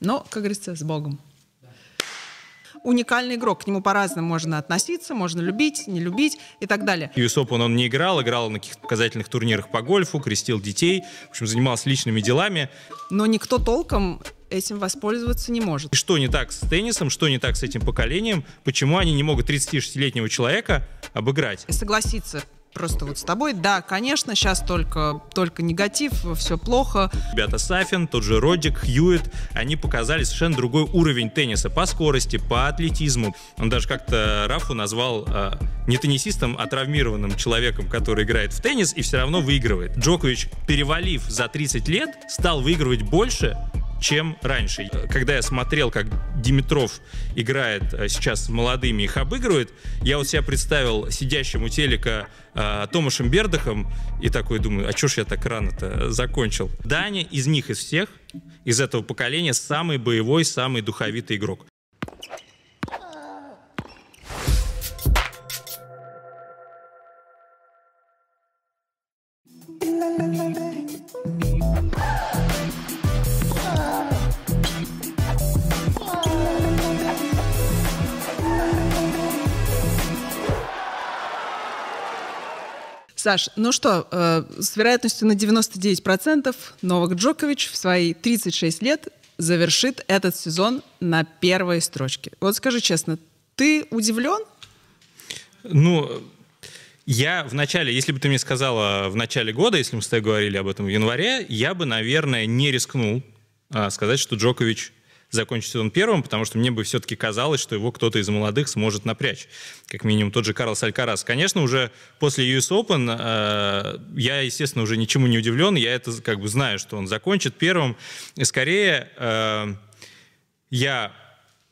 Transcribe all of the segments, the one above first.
Но, как говорится, с Богом. Уникальный игрок, к нему по-разному можно относиться, можно любить, не любить и так далее. US Open он не играл, играл на каких-то показательных турнирах по гольфу, крестил детей, в общем, занимался личными делами. Но никто толком этим воспользоваться не может. И что не так с теннисом, что не так с этим поколением, почему они не могут 36-летнего человека обыграть? Согласиться просто вот с тобой. Да, конечно, сейчас только, только негатив, все плохо. Ребята Сафин, тот же Родик, Хьюит, они показали совершенно другой уровень тенниса по скорости, по атлетизму. Он даже как-то Рафу назвал э, не теннисистом, а травмированным человеком, который играет в теннис и все равно выигрывает. Джокович, перевалив за 30 лет, стал выигрывать больше, чем раньше. Когда я смотрел, как Димитров играет э, сейчас с молодыми, их обыгрывает, я вот себя представил сидящим у телека э, Томашем Бердахом и такой думаю, а чё ж я так рано-то закончил? Даня из них, из всех, из этого поколения, самый боевой, самый духовитый игрок. Саш, ну что, э, с вероятностью на 99% Новак Джокович в свои 36 лет завершит этот сезон на первой строчке. Вот скажи честно, ты удивлен? Ну, я в начале, если бы ты мне сказала в начале года, если мы с тобой говорили об этом в январе, я бы, наверное, не рискнул а, сказать, что Джокович закончить сезон первым, потому что мне бы все-таки казалось, что его кто-то из молодых сможет напрячь. Как минимум тот же Карлос Алькарас. Конечно, уже после US Open э, я, естественно, уже ничему не удивлен. Я это как бы знаю, что он закончит первым. И скорее э, я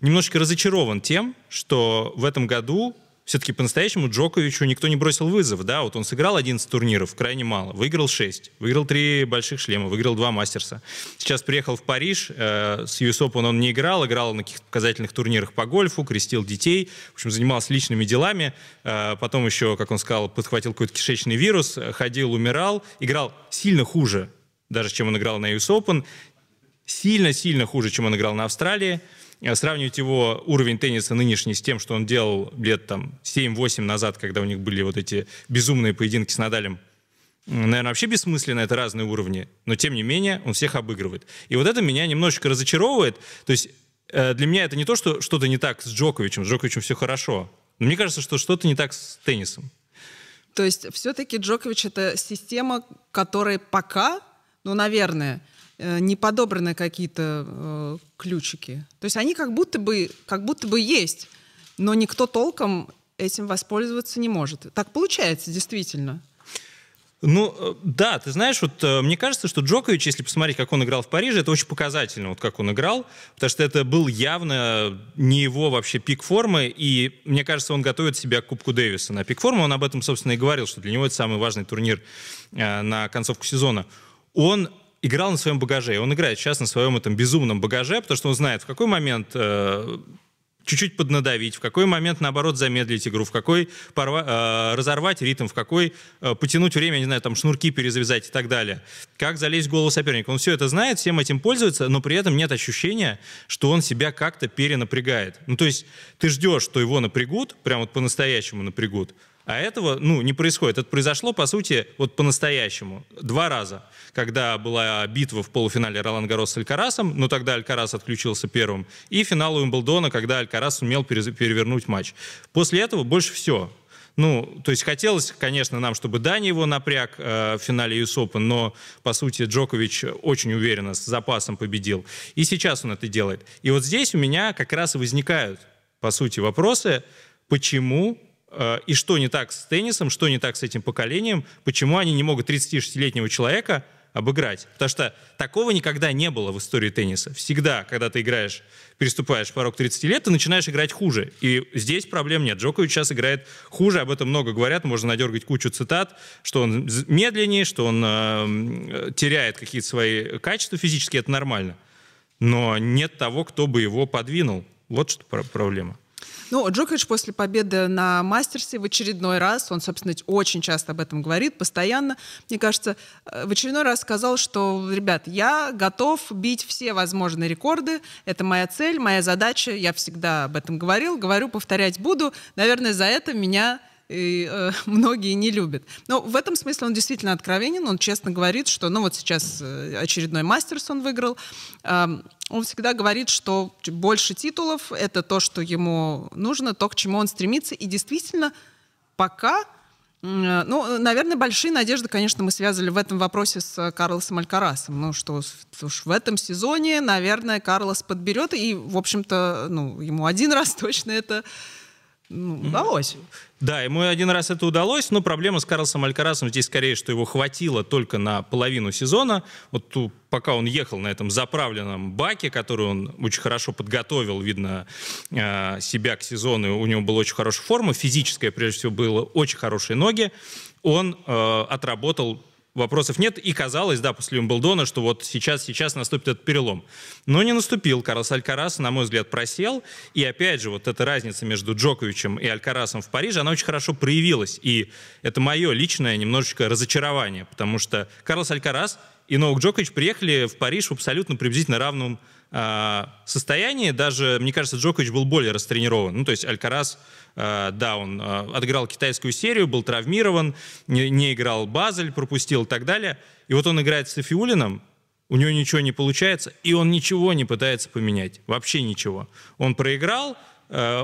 немножечко разочарован тем, что в этом году все-таки по-настоящему Джоковичу никто не бросил вызов, да, вот он сыграл 11 турниров, крайне мало, выиграл 6, выиграл 3 больших шлема, выиграл 2 мастерса. Сейчас приехал в Париж, э, с US Open он не играл, играл на каких-то показательных турнирах по гольфу, крестил детей, в общем, занимался личными делами, э, потом еще, как он сказал, подхватил какой-то кишечный вирус, ходил, умирал, играл сильно хуже, даже чем он играл на US Open, сильно-сильно хуже, чем он играл на Австралии, сравнивать его уровень тенниса нынешний с тем, что он делал лет там 7-8 назад, когда у них были вот эти безумные поединки с Надалем, наверное, вообще бессмысленно, это разные уровни, но тем не менее он всех обыгрывает. И вот это меня немножечко разочаровывает. То есть э, для меня это не то, что что-то не так с Джоковичем, с Джоковичем все хорошо. Но мне кажется, что что-то не так с теннисом. То есть все-таки Джокович это система, которая пока, ну, наверное, Э, не подобраны какие-то э, ключики. То есть они как будто бы, как будто бы есть, но никто толком этим воспользоваться не может. Так получается, действительно. Ну, э, да, ты знаешь, вот э, мне кажется, что Джокович, если посмотреть, как он играл в Париже, это очень показательно, вот как он играл, потому что это был явно не его вообще пик формы, и мне кажется, он готовит себя к Кубку Дэвиса. На пик формы он об этом, собственно, и говорил, что для него это самый важный турнир э, на концовку сезона. Он играл на своем багаже. Он играет сейчас на своем этом безумном багаже, потому что он знает, в какой момент э, чуть-чуть поднадавить, в какой момент, наоборот, замедлить игру, в какой порва, э, разорвать ритм, в какой э, потянуть время, не знаю, там, шнурки перезавязать и так далее. Как залезть в голову соперника. Он все это знает, всем этим пользуется, но при этом нет ощущения, что он себя как-то перенапрягает. Ну, то есть ты ждешь, что его напрягут, прям вот по-настоящему напрягут, а этого, ну, не происходит. Это произошло, по сути, вот по-настоящему. Два раза. Когда была битва в полуфинале Ролан Гарос с Алькарасом, но тогда Алькарас отключился первым. И финал Уимблдона, когда Алькарас сумел перевернуть матч. После этого больше все. Ну, то есть хотелось, конечно, нам, чтобы Дани его напряг э, в финале US Open, но, по сути, Джокович очень уверенно, с запасом победил. И сейчас он это делает. И вот здесь у меня как раз и возникают, по сути, вопросы, почему и что не так с теннисом, что не так с этим поколением, почему они не могут 36-летнего человека обыграть. Потому что такого никогда не было в истории тенниса. Всегда, когда ты играешь, переступаешь порог 30 лет, ты начинаешь играть хуже. И здесь проблем нет. Джокович сейчас играет хуже, об этом много говорят, можно надергать кучу цитат, что он медленнее, что он э, теряет какие-то свои качества физические, это нормально. Но нет того, кто бы его подвинул. Вот что проблема. Ну, Джокович после победы на мастерсе в очередной раз, он, собственно, очень часто об этом говорит, постоянно, мне кажется, э, в очередной раз сказал, что, ребят, я готов бить все возможные рекорды, это моя цель, моя задача, я всегда об этом говорил, говорю, повторять буду, наверное, за это меня и э, многие не любят. Но в этом смысле он действительно откровенен, он честно говорит, что, ну вот сейчас э, очередной мастерс он выиграл, э, он всегда говорит, что больше титулов — это то, что ему нужно, то, к чему он стремится, и действительно пока э, ну, наверное, большие надежды, конечно, мы связывали в этом вопросе с Карлосом Алькарасом. Ну, что уж в этом сезоне, наверное, Карлос подберет, и, в общем-то, ну, ему один раз точно это ну, удалось. Да, ему один раз это удалось, но проблема с Карлосом Алькарасом здесь скорее, что его хватило только на половину сезона. Вот ту, пока он ехал на этом заправленном баке, который он очень хорошо подготовил, видно, э, себя к сезону, у него была очень хорошая форма, физическая, прежде всего, было очень хорошие ноги, он э, отработал вопросов нет. И казалось, да, после Умблдона, что вот сейчас, сейчас наступит этот перелом. Но не наступил. Карлос Алькарас, на мой взгляд, просел. И опять же, вот эта разница между Джоковичем и Алькарасом в Париже, она очень хорошо проявилась. И это мое личное немножечко разочарование, потому что Карлос Алькарас и Новак Джокович приехали в Париж в абсолютно приблизительно равном э, состоянии. Даже, мне кажется, Джокович был более растренирован. Ну, то есть Алькарас Э, да, он э, отыграл китайскую серию, был травмирован, не, не играл Базель, пропустил и так далее. И вот он играет с Софиулином, у него ничего не получается, и он ничего не пытается поменять, вообще ничего. Он проиграл,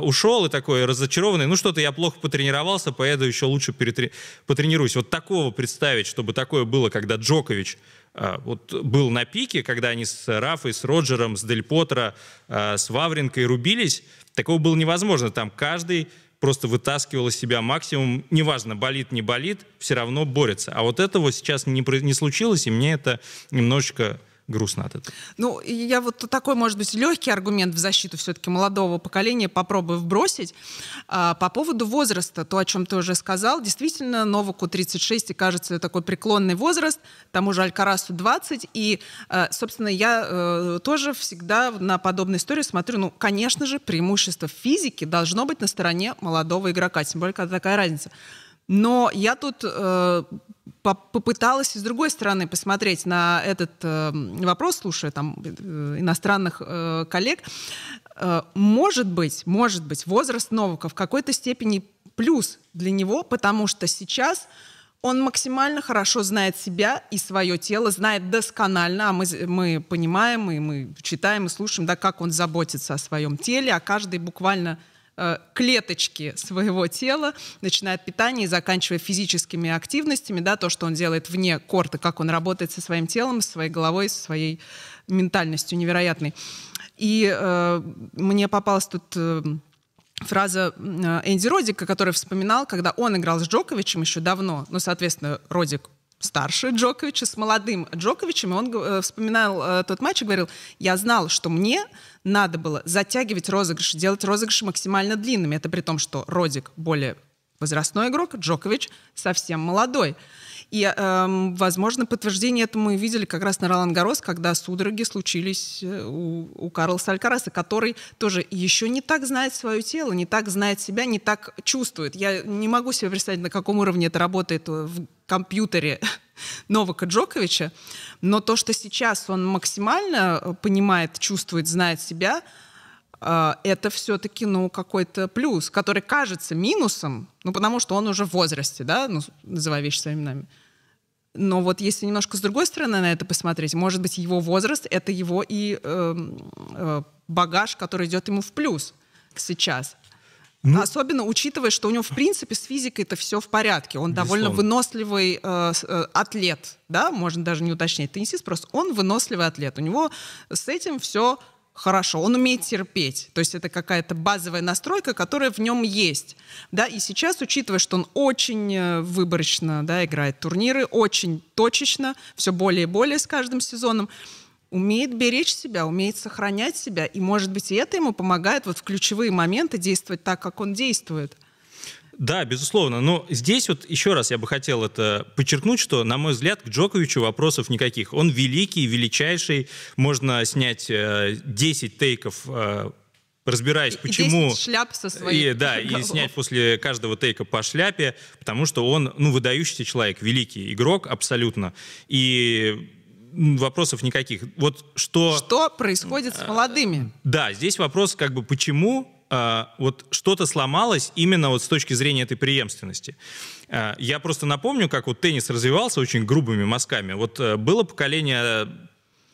ушел и такой разочарованный, ну что-то я плохо потренировался, поеду еще лучше потренируюсь. Вот такого представить, чтобы такое было, когда Джокович вот был на пике, когда они с Рафой, с Роджером, с Дель Потро, с Вавренкой рубились, Такого было невозможно. Там каждый просто вытаскивал из себя максимум. Неважно, болит, не болит, все равно борется. А вот этого сейчас не, не случилось, и мне это немножечко грустно от этого. Ну, я вот такой, может быть, легкий аргумент в защиту все-таки молодого поколения попробую вбросить. А, по поводу возраста, то, о чем ты уже сказал, действительно, Новаку 36, и кажется, такой преклонный возраст, тому же Алькарасу 20, и, а, собственно, я а, тоже всегда на подобные истории смотрю, ну, конечно же, преимущество физики должно быть на стороне молодого игрока, тем более, когда такая разница. Но я тут э, попыталась с другой стороны посмотреть на этот э, вопрос, слушая там э, иностранных э, коллег. Э, может быть, может быть, возраст Новака в какой-то степени плюс для него, потому что сейчас он максимально хорошо знает себя и свое тело, знает досконально, а мы, мы понимаем, и мы читаем и слушаем, да, как он заботится о своем теле, о каждой буквально клеточки своего тела, начиная от питания и заканчивая физическими активностями, да, то, что он делает вне корта, как он работает со своим телом, со своей головой, со своей ментальностью невероятной. И э, мне попалась тут э, фраза э, Энди Родика, который вспоминал, когда он играл с Джоковичем еще давно, ну, соответственно, Родик старше Джоковича, с молодым Джоковичем, и он э, вспоминал э, тот матч и говорил, я знал, что мне надо было затягивать розыгрыши, делать розыгрыши максимально длинными. Это при том, что Родик более возрастной игрок, Джокович совсем молодой. И, эм, возможно, подтверждение этому мы видели как раз на Ролан Гарос, когда судороги случились э, у, у Карлоса Алькараса, который тоже еще не так знает свое тело, не так знает себя, не так чувствует. Я не могу себе представить, на каком уровне это работает в компьютере Новака Джоковича, но то, что сейчас он максимально э, понимает, чувствует, знает себя, э, это все-таки, ну, какой-то плюс, который кажется минусом, ну, потому что он уже в возрасте, да, ну, называя вещи своими именами. Но вот если немножко с другой стороны на это посмотреть, может быть, его возраст — это его и э, э, багаж, который идет ему в плюс сейчас. Ну, Особенно учитывая, что у него, в принципе, с физикой это все в порядке. Он безусловно. довольно выносливый э, э, атлет, да, можно даже не уточнять, теннисист, просто он выносливый атлет. У него с этим все хорошо, он умеет терпеть. То есть это какая-то базовая настройка, которая в нем есть. Да? И сейчас, учитывая, что он очень э, выборочно да, играет турниры, очень точечно, все более и более с каждым сезоном, умеет беречь себя, умеет сохранять себя. И, может быть, и это ему помогает вот в ключевые моменты действовать так, как он действует. Да, безусловно. Но здесь вот еще раз я бы хотел это подчеркнуть, что, на мой взгляд, к Джоковичу вопросов никаких. Он великий, величайший. Можно снять э, 10 тейков э, разбираясь, И- и почему... 10 шляп со своей И, да, и голов. снять после каждого тейка по шляпе, потому что он, ну, выдающийся человек, великий игрок абсолютно. И вопросов никаких. Вот что... Что происходит с молодыми? Да, здесь вопрос как бы почему вот что-то сломалось именно вот с точки зрения этой преемственности. А, я просто напомню, как вот теннис развивался очень грубыми мазками. Вот э, было поколение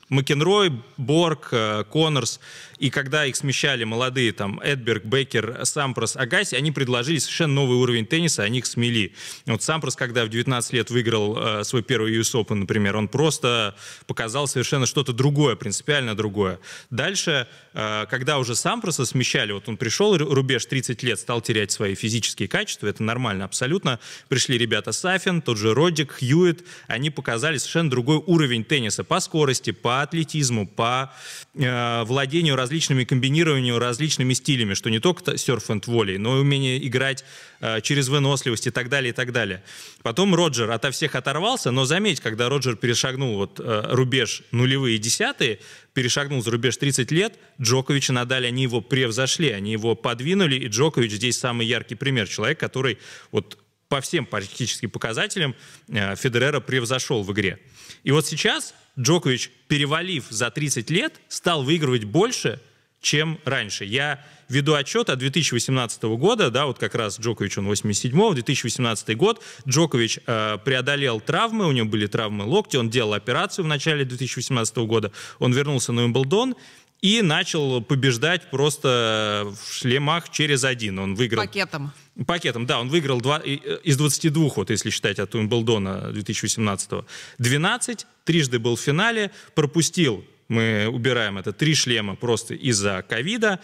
Макенрой, Борг, э, Коннорс, и когда их смещали молодые, там, Эдберг, Бейкер, Сампрос, Агаси, они предложили совершенно новый уровень тенниса, они их смели. Вот Сампрос, когда в 19 лет выиграл э, свой первый US Open, например, он просто показал совершенно что-то другое, принципиально другое. Дальше, э, когда уже Сампроса смещали, вот он пришел, ру- рубеж 30 лет, стал терять свои физические качества, это нормально абсолютно. Пришли ребята Сафин, тот же Родик, Хьюитт, они показали совершенно другой уровень тенниса по скорости, по атлетизму, по э, владению различными комбинированию различными стилями, что не только серф энд волей, но и умение играть э, через выносливость и так далее, и так далее. Потом Роджер ото всех оторвался, но заметь, когда Роджер перешагнул вот э, рубеж нулевые и десятые, перешагнул за рубеж 30 лет, Джокович и Надаль, они его превзошли, они его подвинули, и Джокович здесь самый яркий пример. Человек, который вот по всем практически показателям э, Федерера превзошел в игре. И вот сейчас Джокович, перевалив за 30 лет, стал выигрывать больше, чем раньше. Я веду отчет от 2018 года, да, вот как раз Джокович, он 87-го, 2018 год, Джокович э, преодолел травмы, у него были травмы локтя, он делал операцию в начале 2018 года, он вернулся на Уимблдон, и начал побеждать просто в шлемах через один. Он выиграл Пакетом. Пакетом, да, он выиграл два, и- э, из 22, вот если считать от Уимблдона 2018 12, трижды был в финале, пропустил, мы убираем это, три шлема просто из-за ковида,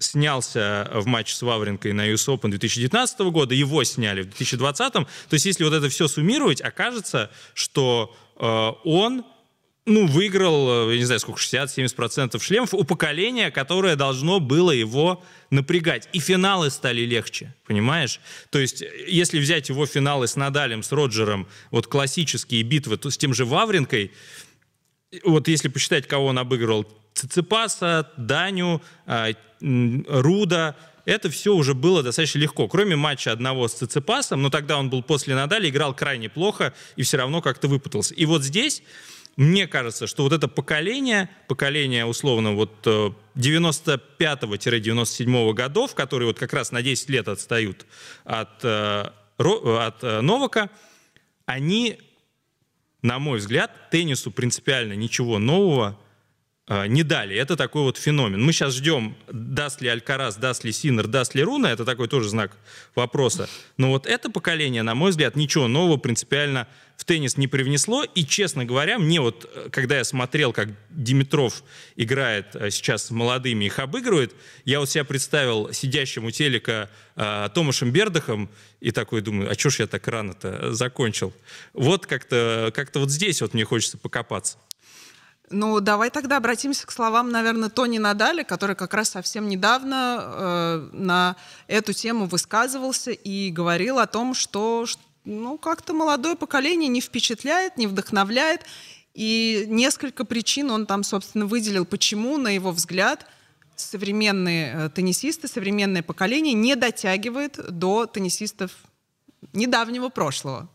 снялся в матч с Вавренкой на US Open 2019 года, его сняли в 2020, то есть если вот это все суммировать, окажется, что э, он ну, выиграл, э, я не знаю, сколько, 60-70% шлемов у поколения, которое должно было его напрягать. И финалы стали легче, понимаешь? То есть, э, если взять его финалы с Надалем, с Роджером, вот классические битвы, то с тем же Вавренкой, вот если посчитать, кого он обыгрывал, Циципаса, Даню, а, Руда, это все уже было достаточно легко. Кроме матча одного с Циципасом, но тогда он был после Надаля, играл крайне плохо и все равно как-то выпутался. И вот здесь мне кажется, что вот это поколение, поколение условно вот э, 95-97 годов, которые вот как раз на 10 лет отстают от, э, от э, Новака, они на мой взгляд, теннису принципиально ничего нового э, не дали. Это такой вот феномен. Мы сейчас ждем, даст ли Алькарас, даст ли Синер, даст ли Руна. Это такой тоже знак вопроса. Но вот это поколение, на мой взгляд, ничего нового принципиально в теннис не привнесло. И, честно говоря, мне вот, э, когда я смотрел, как Димитров играет э, сейчас с молодыми, их обыгрывает, я вот себя представил сидящим у телека э, Томашем Бердахом и такой думаю, а чё ж я так рано-то закончил? Вот как-то как вот здесь вот мне хочется покопаться. Ну, давай тогда обратимся к словам, наверное, Тони Надаля, который как раз совсем недавно э, на эту тему высказывался и говорил о том, что ну, как-то молодое поколение не впечатляет, не вдохновляет. И несколько причин он там, собственно, выделил, почему, на его взгляд, современные э, теннисисты, современное поколение не дотягивает до теннисистов недавнего прошлого.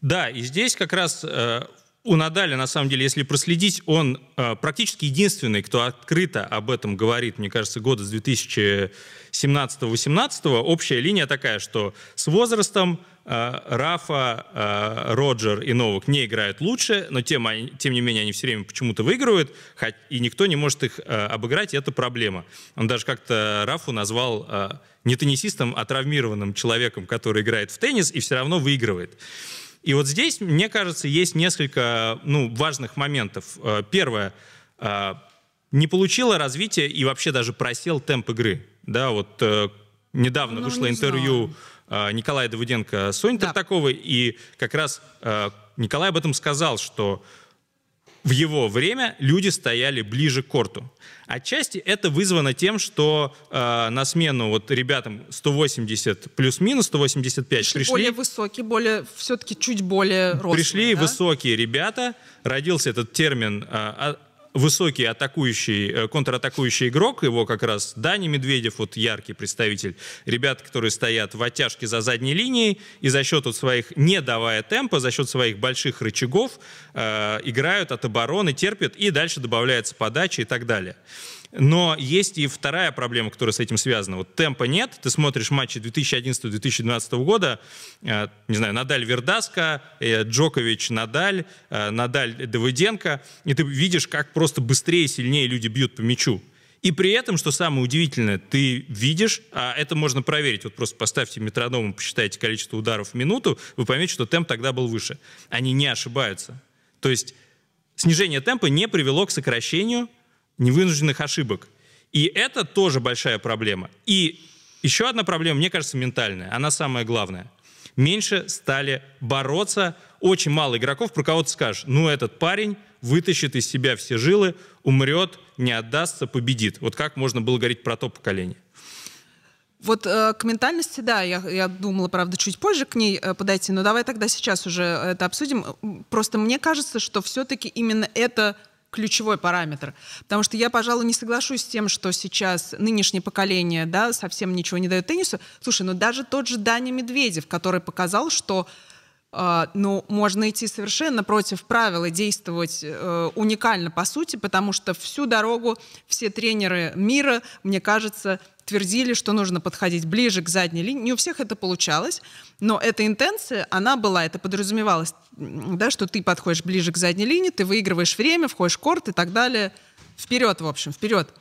Да, и здесь как раз э, у Надаля, на самом деле, если проследить, он э, практически единственный, кто открыто об этом говорит, мне кажется, года с 2017-18. Общая линия такая, что с возрастом э, Рафа, э, Роджер и Новак не играют лучше, но тем, тем не менее они все время почему-то выигрывают, хоть- и никто не может их э, обыграть, и это проблема. Он даже как-то Рафу назвал э, не теннисистом, а травмированным человеком, который играет в теннис и все равно выигрывает. И вот здесь, мне кажется, есть несколько ну, важных моментов. Э, Первое. э, Не получила развития и вообще даже просел темп игры. Да, вот э, недавно Ну, вышло не интервью э, Николая Давыденко с Соней Да. Тартаковой, и как раз Николай об этом сказал, что в его время люди стояли ближе к корту. Отчасти это вызвано тем, что э, на смену вот ребятам 180 плюс-минус 185 пришли Более высокий, более, все-таки чуть более рослый. Пришли да? высокие ребята, родился этот термин а, а, высокий атакующий, э, контратакующий игрок, его как раз Дани Медведев, вот яркий представитель, ребят, которые стоят в оттяжке за задней линией и за счет вот своих, не давая темпа, за счет своих больших рычагов э, играют от обороны, терпят, и дальше добавляется подача и так далее. Но есть и вторая проблема, которая с этим связана. Вот темпа нет, ты смотришь матчи 2011-2012 года, э, не знаю, Надаль Вердаска, э, Джокович Надаль, э, Надаль Давыденко, и ты видишь, как просто быстрее и сильнее люди бьют по мячу. И при этом, что самое удивительное, ты видишь, а это можно проверить, вот просто поставьте метроном, посчитайте количество ударов в минуту, вы поймете, что темп тогда был выше. Они не ошибаются. То есть снижение темпа не привело к сокращению невынужденных ошибок. И это тоже большая проблема. И еще одна проблема, мне кажется, ментальная. Она самая главная. Меньше стали бороться. Очень мало игроков, про кого ты скажешь, ну этот парень вытащит из себя все жилы, умрет, не отдастся, победит. Вот как можно было говорить про то поколение? Вот э, к ментальности, да, я, я думала, правда, чуть позже к ней э, подойти, но давай тогда сейчас уже это обсудим. Просто мне кажется, что все-таки именно это ключевой параметр. Потому что я, пожалуй, не соглашусь с тем, что сейчас нынешнее поколение да, совсем ничего не дает теннису. Слушай, ну даже тот же Даня Медведев, который показал, что ну, можно идти совершенно против правил и действовать э, уникально по сути, потому что всю дорогу все тренеры мира, мне кажется, твердили, что нужно подходить ближе к задней линии. Не у всех это получалось, но эта интенция, она была, это подразумевалось, да, что ты подходишь ближе к задней линии, ты выигрываешь время, входишь в корт и так далее. Вперед, в общем, вперед.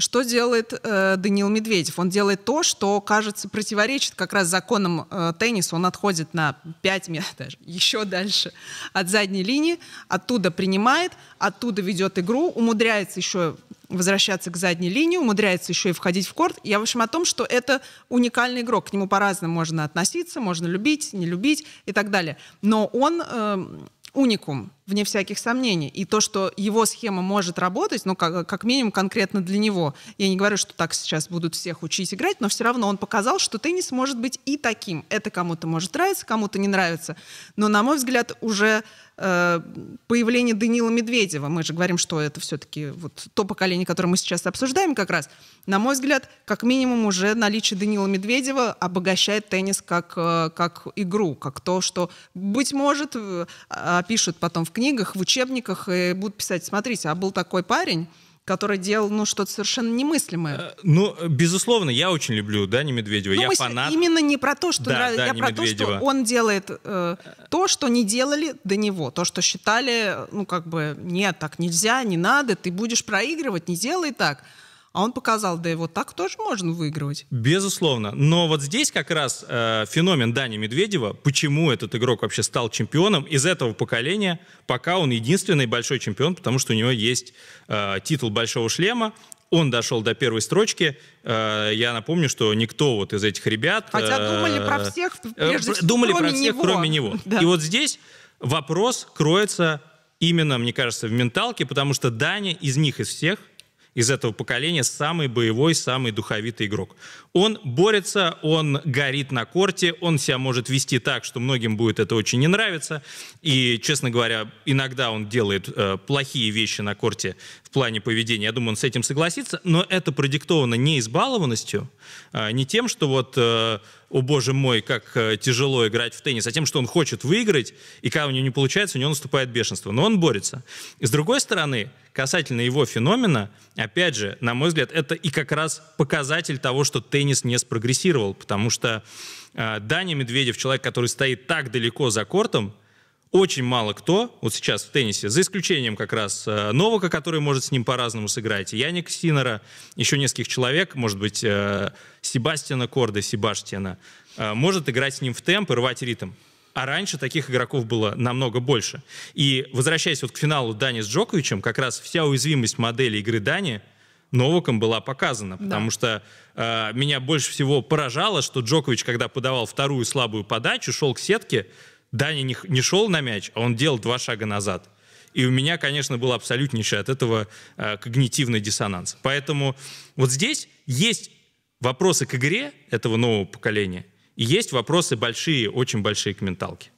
Что делает э, Даниил Медведев? Он делает то, что, кажется, противоречит как раз законам э, тенниса. Он отходит на 5 метров, даже еще дальше от задней линии, оттуда принимает, оттуда ведет игру, умудряется еще возвращаться к задней линии, умудряется еще и входить в корт. Я, в общем, о том, что это уникальный игрок. К нему по-разному можно относиться, можно любить, не любить и так далее. Но он э, уникум, вне всяких сомнений. И то, что его схема может работать, ну, как, как минимум конкретно для него. Я не говорю, что так сейчас будут всех учить играть, но все равно он показал, что теннис может быть и таким. Это кому-то может нравиться, кому-то не нравится. Но, на мой взгляд, уже появление Данила Медведева, мы же говорим, что это все-таки вот то поколение, которое мы сейчас обсуждаем как раз, на мой взгляд, как минимум уже наличие Данила Медведева обогащает теннис как, э, как игру, как то, что, быть может, э, опишут потом в книгах, в учебниках и будут писать, смотрите, а был такой парень, который делал ну, что-то совершенно немыслимое. Э, ну, безусловно, я очень люблю Дани Медведева. Ну, я фанат. Именно не про то, что да, нравится, я про Медведева. то, что он делает э, то, что не делали до него, то, что считали, ну, как бы, нет, так нельзя, не надо, ты будешь проигрывать, не делай так. А он показал, да и вот так тоже можно выигрывать. Безусловно. Но вот здесь как раз э, феномен Дани Медведева, почему этот игрок вообще стал чемпионом из этого поколения, пока он единственный большой чемпион, потому что у него есть э, титул большого шлема, он дошел до первой строчки. Э, я напомню, что никто вот из этих ребят... Хотя э, думали про всех, э, прежде всего, Думали про всех, него. кроме него. Да. И вот здесь вопрос кроется именно, мне кажется, в менталке, потому что Даня из них, из всех, из этого поколения самый боевой, самый духовитый игрок. Он борется, он горит на корте, он себя может вести так, что многим будет это очень не нравиться. И, честно говоря, иногда он делает э, плохие вещи на корте в плане поведения. Я думаю, он с этим согласится. Но это продиктовано не избалованностью, э, не тем, что вот... Э, о боже мой, как э, тяжело играть в теннис, а тем, что он хочет выиграть, и когда у него не получается, у него наступает бешенство. Но он борется. И с другой стороны, касательно его феномена, опять же, на мой взгляд, это и как раз показатель того, что теннис не спрогрессировал, потому что э, Даня Медведев, человек, который стоит так далеко за кортом, очень мало кто вот сейчас в теннисе, за исключением как раз э, Новака, который может с ним по-разному сыграть, Яника Синера, еще нескольких человек, может быть, э, Себастьяна Корда, Себаштиана, э, может играть с ним в темп и рвать ритм. А раньше таких игроков было намного больше. И возвращаясь вот к финалу Дани с Джоковичем, как раз вся уязвимость модели игры Дани Новаком была показана, потому да. что э, меня больше всего поражало, что Джокович, когда подавал вторую слабую подачу, шел к сетке, Даня не, не шел на мяч, а он делал два шага назад. И у меня, конечно, был абсолютнейший от этого э, когнитивный диссонанс. Поэтому вот здесь есть вопросы к игре этого нового поколения, и есть вопросы большие, очень большие к менталке.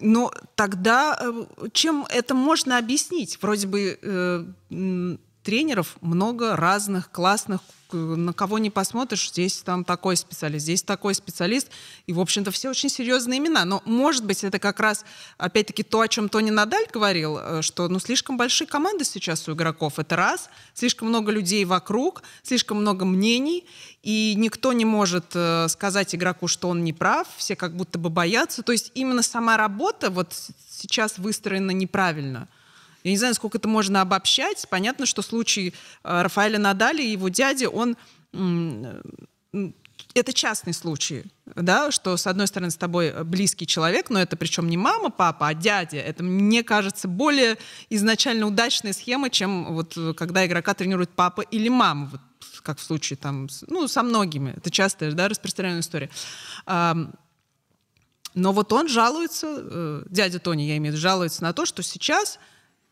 Но тогда э, чем это можно объяснить? Вроде бы э, тренеров много разных, классных, на кого не посмотришь, здесь там такой специалист, здесь такой специалист, и, в общем-то, все очень серьезные имена. Но, может быть, это как раз, опять-таки, то, о чем Тони Надаль говорил, э, что, ну, слишком большие команды сейчас у игроков, это раз, слишком много людей вокруг, слишком много мнений, и никто не может э, сказать игроку, что он не прав, все как будто бы боятся. То есть именно сама работа вот сейчас выстроена неправильно – я не знаю, сколько это можно обобщать. Понятно, что случай э, Рафаэля Надали и его дяди, он это частный случай, да, что с одной стороны с тобой близкий человек, но это причем не мама, папа, а дядя. Это, мне кажется, более изначально удачная схема, чем вот когда игрока тренирует папа или мама, вот, как в случае там, ну, со многими. Это частая, да, распространенная история. Но вот он жалуется, э, дядя Тони, я имею в виду, жалуется на то, что сейчас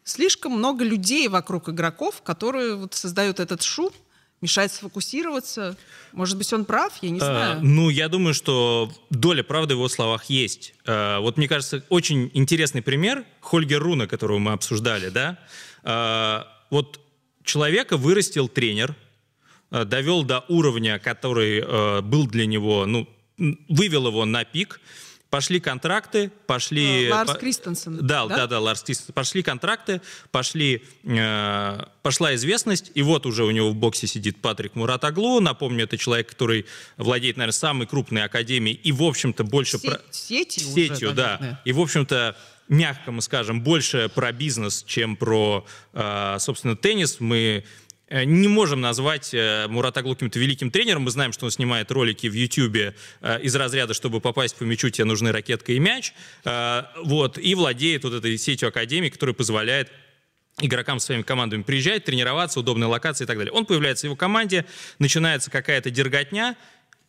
слишком много людей вокруг игроков, которые вот создают этот шум, мешает сфокусироваться. Может быть, он прав, я не а, знаю. ну, я думаю, что доля правды в его словах есть. А, вот мне кажется, очень интересный пример Хольгер Руна, которого мы обсуждали, да. А, вот человека вырастил тренер, а, довел до уровня, который а, был для него, ну, вывел его на пик, пошли контракты, пошли... Э, Ларс Кристенсен. Да, да, да, да, Ларс Кристенсен. Пошли контракты, пошли, э, пошла известность, и вот уже у него в боксе сидит Патрик Муратаглу. Напомню, это человек, который владеет, наверное, самой крупной академией и, в общем-то, больше... Сеть, про... Сетью, Сетью, уже, да. И, в общем-то, мягко мы скажем, больше про бизнес, чем про, э, собственно, теннис. Мы Э, не можем назвать э, Мурата каким-то великим тренером. Мы знаем, что он снимает ролики в YouTube э, из разряда, чтобы попасть по мячу, тебе нужны ракетка и мяч. Вот, и владеет вот этой сетью академий, которая позволяет игрокам своими командами приезжать, тренироваться, удобные локации и так далее. Он появляется в его команде, начинается какая-то дерготня,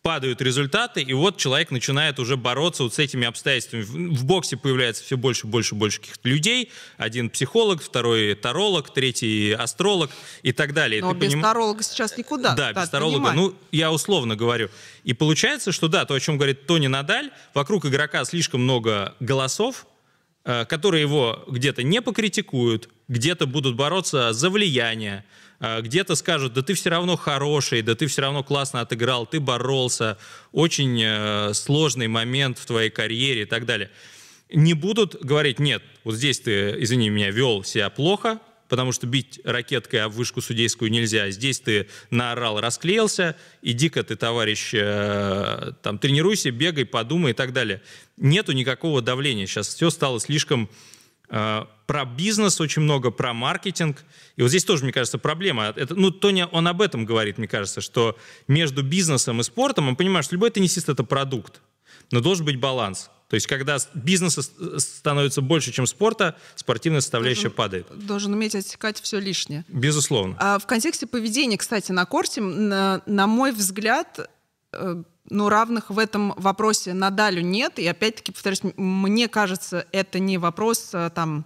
падают результаты, и вот человек начинает уже бороться вот с этими обстоятельствами. В, боксе появляется все больше, больше, больше каких-то людей. Один психолог, второй таролог, третий астролог и так далее. Но Ты без поним... таролога сейчас никуда. Да, без таролога. Ну, я условно говорю. И получается, что да, то, о чем говорит Тони Надаль, вокруг игрока слишком много голосов, э, которые его где-то не покритикуют, где-то будут бороться за влияние, где-то скажут, да ты все равно хороший, да ты все равно классно отыграл, ты боролся, очень э, сложный момент в твоей карьере и так далее. Не будут говорить, нет, вот здесь ты, извини меня, вел себя плохо, потому что бить ракеткой об вышку судейскую нельзя. Здесь ты наорал, расклеился, иди-ка ты, товарищ, э, там, тренируйся, бегай, подумай и так далее. Нету никакого давления. Сейчас все стало слишком Э, про бизнес очень много, про маркетинг. И вот здесь тоже, мне кажется, проблема. Это, ну, Тони, он об этом говорит, мне кажется, что между бизнесом и спортом, он понимает, что любой теннисист — это продукт, но должен быть баланс. То есть, когда бизнеса становится больше, чем спорта, спортивная составляющая должен, падает. Должен уметь отсекать все лишнее. Безусловно. А в контексте поведения, кстати, на корте, на, на мой взгляд, э, ну, равных в этом вопросе Надалю нет. И опять-таки, повторюсь, мне кажется, это не вопрос а, там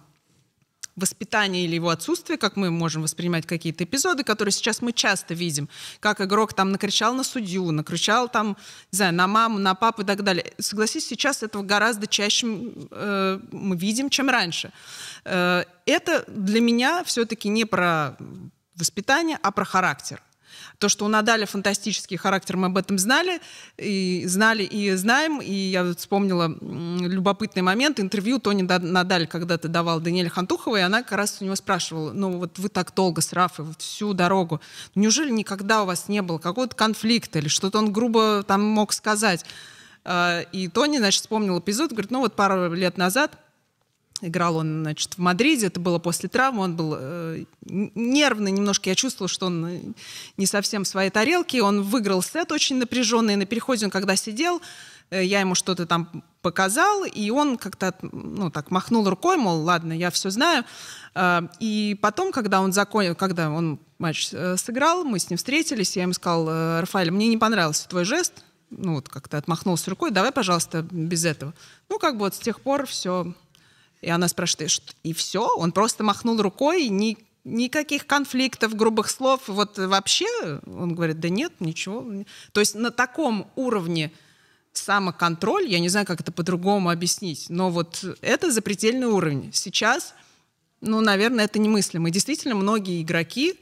воспитания или его отсутствия, как мы можем воспринимать какие-то эпизоды, которые сейчас мы часто видим, как игрок там накричал на судью, накричал там, не знаю, на маму, на папу и так далее. Согласись, сейчас этого гораздо чаще э, мы видим, чем раньше. Э, это для меня все-таки не про воспитание, а про характер. То, что у Надаля фантастический характер, мы об этом знали, и знали и знаем. И я вспомнила любопытный момент, интервью Тони Надаль когда-то давал Даниэле Хантуховой, и она как раз у него спрашивала, ну вот вы так долго с Рафой, вот всю дорогу, неужели никогда у вас не было какого-то конфликта или что-то он грубо там мог сказать? А, и Тони, значит, вспомнил эпизод, говорит, ну вот пару лет назад Играл он, значит, в Мадриде, это было после травмы, он был э, нервный немножко, я чувствовала, что он э, не совсем в своей тарелке, он выиграл сет очень напряженный, на переходе он когда сидел, э, я ему что-то там показал, и он как-то, ну, так махнул рукой, мол, ладно, я все знаю. Э, и потом, когда он закончил, когда он матч э, сыграл, мы с ним встретились, я ему сказал, э, Рафаэль, мне не понравился твой жест, ну, вот как-то отмахнулся рукой, давай, пожалуйста, без этого. Ну, как бы вот с тех пор все и она спрашивает, что и все? Он просто махнул рукой, ни, никаких конфликтов, грубых слов. Вот вообще, он говорит, да нет, ничего. То есть на таком уровне самоконтроль, я не знаю, как это по-другому объяснить, но вот это запредельный уровень. Сейчас, ну, наверное, это немыслимо. И действительно, многие игроки,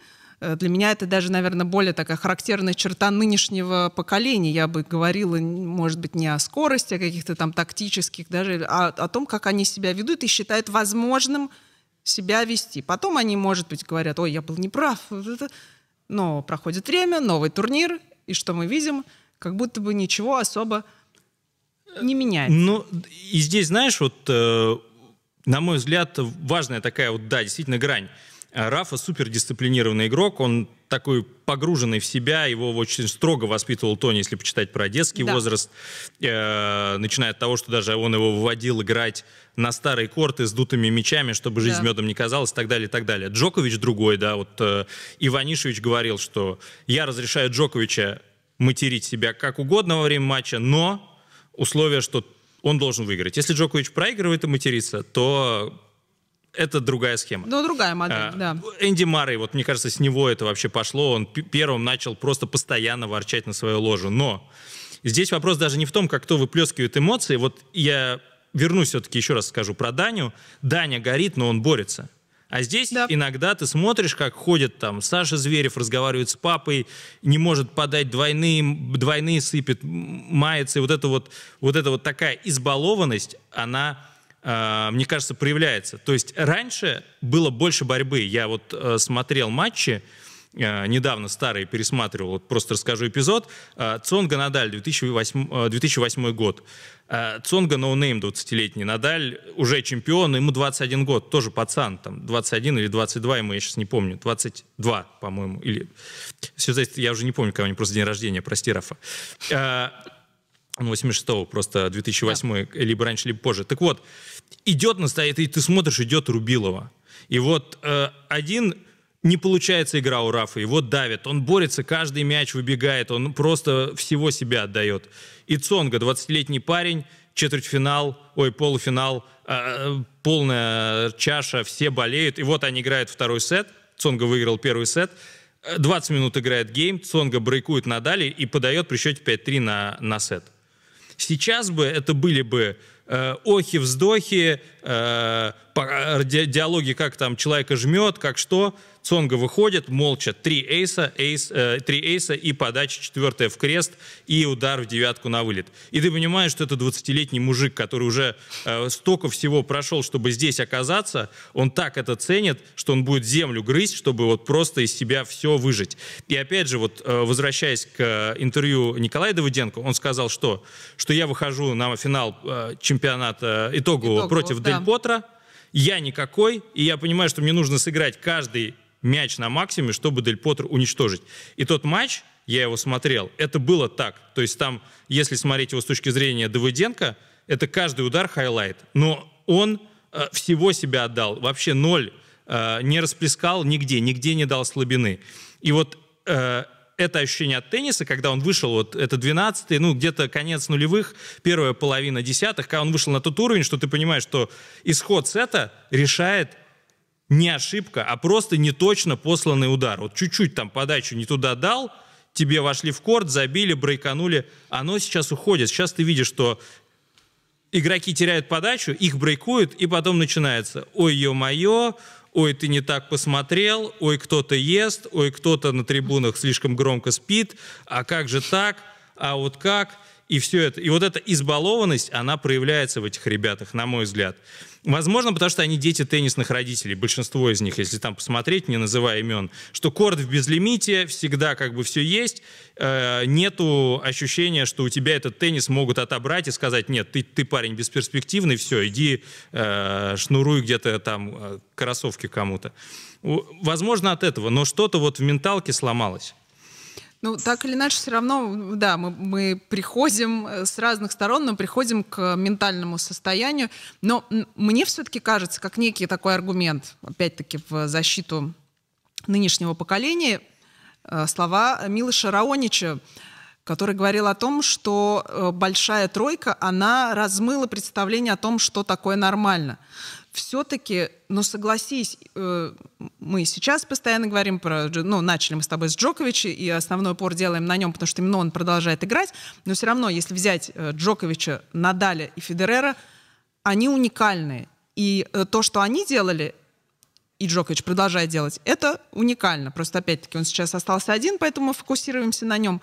для меня это даже, наверное, более такая характерная черта нынешнего поколения. Я бы говорила, может быть, не о скорости, а каких-то там тактических, даже а о том, как они себя ведут и считают возможным себя вести. Потом они, может быть, говорят, ой, я был неправ. Но проходит время, новый турнир, и что мы видим? Как будто бы ничего особо не меняется. Ну, и здесь, знаешь, вот, э, на мой взгляд, важная такая вот, да, действительно, грань. Рафа супердисциплинированный игрок, он такой погруженный в себя, его очень строго воспитывал Тони, если почитать про детский да. возраст, э, начиная от того, что даже он его выводил играть на старые корты с дутыми мячами, чтобы жизнь да. медом не казалась, и так далее, и так далее. Джокович другой, да, вот э, Иванишевич говорил, что я разрешаю Джоковича материть себя как угодно во время матча, но условие, что он должен выиграть. Если Джокович проигрывает и матерится, то это другая схема. Ну, другая модель, а, да. Энди Маррей, вот мне кажется, с него это вообще пошло. Он первым начал просто постоянно ворчать на свою ложу. Но здесь вопрос даже не в том, как кто выплескивает эмоции. Вот я вернусь все-таки еще раз скажу про Даню. Даня горит, но он борется. А здесь да. иногда ты смотришь, как ходит там Саша Зверев, разговаривает с папой, не может подать двойные, двойные сыпет, мается. И вот это вот, вот эта вот такая избалованность, она мне кажется, проявляется. То есть раньше было больше борьбы. Я вот э, смотрел матчи, э, недавно старые пересматривал, вот просто расскажу эпизод. Э, Цонга Надаль, 2008, 2008 год. Цонга no name 20-летний, Надаль уже чемпион, ему 21 год, тоже пацан, там 21 или 22 ему, я сейчас не помню, 22, по-моему, или... Все я уже не помню, кого у него просто день рождения, прости, Рафа. 86-го, просто 2008 да. либо раньше, либо позже. Так вот, идет настоит, и ты смотришь, идет Рубилова. И вот э, один не получается игра у Рафа, его давит, он борется, каждый мяч выбегает, он просто всего себя отдает. И Цонга, 20-летний парень, четвертьфинал, ой, полуфинал, э, полная чаша, все болеют, и вот они играют второй сет, Цонга выиграл первый сет, 20 минут играет гейм, Цонга брейкует Надаля и подает при счете 5-3 на, на сет. Сейчас бы это были бы э, охи-вздохи, э, диалоги, как там человека жмет, как что. Цонга выходит, молча, три эйса, эйс, э, три эйса и подача четвертая в крест, и удар в девятку на вылет. И ты понимаешь, что это 20-летний мужик, который уже э, столько всего прошел, чтобы здесь оказаться, он так это ценит, что он будет землю грызть, чтобы вот просто из себя все выжать. И опять же, вот э, возвращаясь к интервью Николая Давыденко, он сказал, что, что я выхожу на финал э, чемпионата итогового, итогового против да. Дель Потро, я никакой, и я понимаю, что мне нужно сыграть каждый мяч на максимуме, чтобы Дель Потро уничтожить. И тот матч, я его смотрел, это было так. То есть там, если смотреть его с точки зрения Давыденко, это каждый удар highlight. Но он э, всего себя отдал, вообще ноль, э, не расплескал нигде, нигде не дал слабины. И вот э, это ощущение от тенниса, когда он вышел, вот это 12 ну где-то конец нулевых, первая половина десятых, когда он вышел на тот уровень, что ты понимаешь, что исход сета решает не ошибка, а просто не точно посланный удар. Вот чуть-чуть там подачу не туда дал, тебе вошли в корт, забили, брейканули. Оно сейчас уходит. Сейчас ты видишь, что игроки теряют подачу, их брейкуют, и потом начинается «Ой, ё-моё», «Ой, ты не так посмотрел», «Ой, кто-то ест», «Ой, кто-то на трибунах слишком громко спит», «А как же так?», «А вот как?» И все это. И вот эта избалованность, она проявляется в этих ребятах, на мой взгляд. Возможно, потому что они дети теннисных родителей, большинство из них, если там посмотреть, не называя имен, что корт в безлимите, всегда как бы все есть, э, нету ощущения, что у тебя этот теннис могут отобрать и сказать, нет, ты, ты парень бесперспективный, все, иди э, шнуруй где-то там э, кроссовки кому-то. Возможно, от этого, но что-то вот в менталке сломалось. Ну, так или иначе, все равно, да, мы, мы приходим э, с разных сторон, но приходим к ментальному состоянию. Но мне все-таки кажется, как некий такой аргумент, опять-таки, в защиту нынешнего поколения, э, слова Милыша Раонича, который говорил о том, что э, большая тройка, она размыла представление о том, что такое нормально. Все-таки, ну согласись, э, мы сейчас постоянно говорим про, ну начали мы с тобой с Джоковича, и основной упор делаем на нем, потому что именно он продолжает играть, но все равно, если взять э, Джоковича, Надаля и Федерера, они уникальные. И э, то, что они делали, и Джокович продолжает делать, это уникально. Просто опять-таки он сейчас остался один, поэтому мы фокусируемся на нем.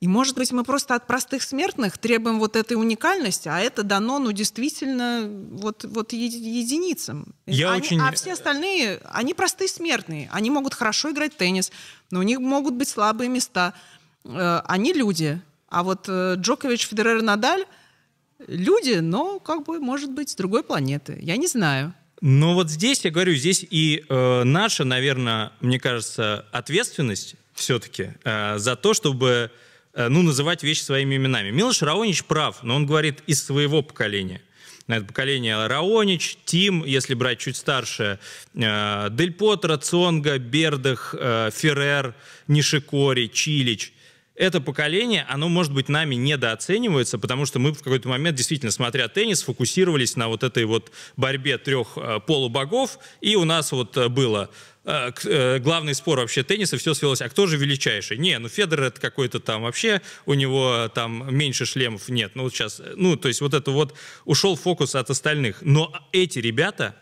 И, может быть, мы просто от простых смертных требуем вот этой уникальности, а это дано, ну, действительно, вот, вот единицам. Я они, очень... А все остальные, они простые смертные. Они могут хорошо играть в теннис, но у них могут быть слабые места. Э, они люди. А вот э, Джокович, Федерер, Надаль люди, но, как бы, может быть, с другой планеты. Я не знаю. Но вот здесь, я говорю, здесь и э, наша, наверное, мне кажется, ответственность все-таки э, за то, чтобы ну, называть вещи своими именами. Милош Раонич прав, но он говорит из своего поколения. На это поколение Раонич, Тим, если брать чуть старше, э, Дель Потро, Цонга, Бердах, э, Феррер, Нишикори, Чилич – это поколение, оно, может быть, нами недооценивается, потому что мы в какой-то момент, действительно, смотря теннис, фокусировались на вот этой вот борьбе трех полубогов, и у нас вот было Э, э, главный спор вообще тенниса, все свелось, а кто же величайший? Не, ну Федор это какой-то там вообще, у него там меньше шлемов нет. Ну вот сейчас, ну то есть вот это вот ушел фокус от остальных. Но эти ребята,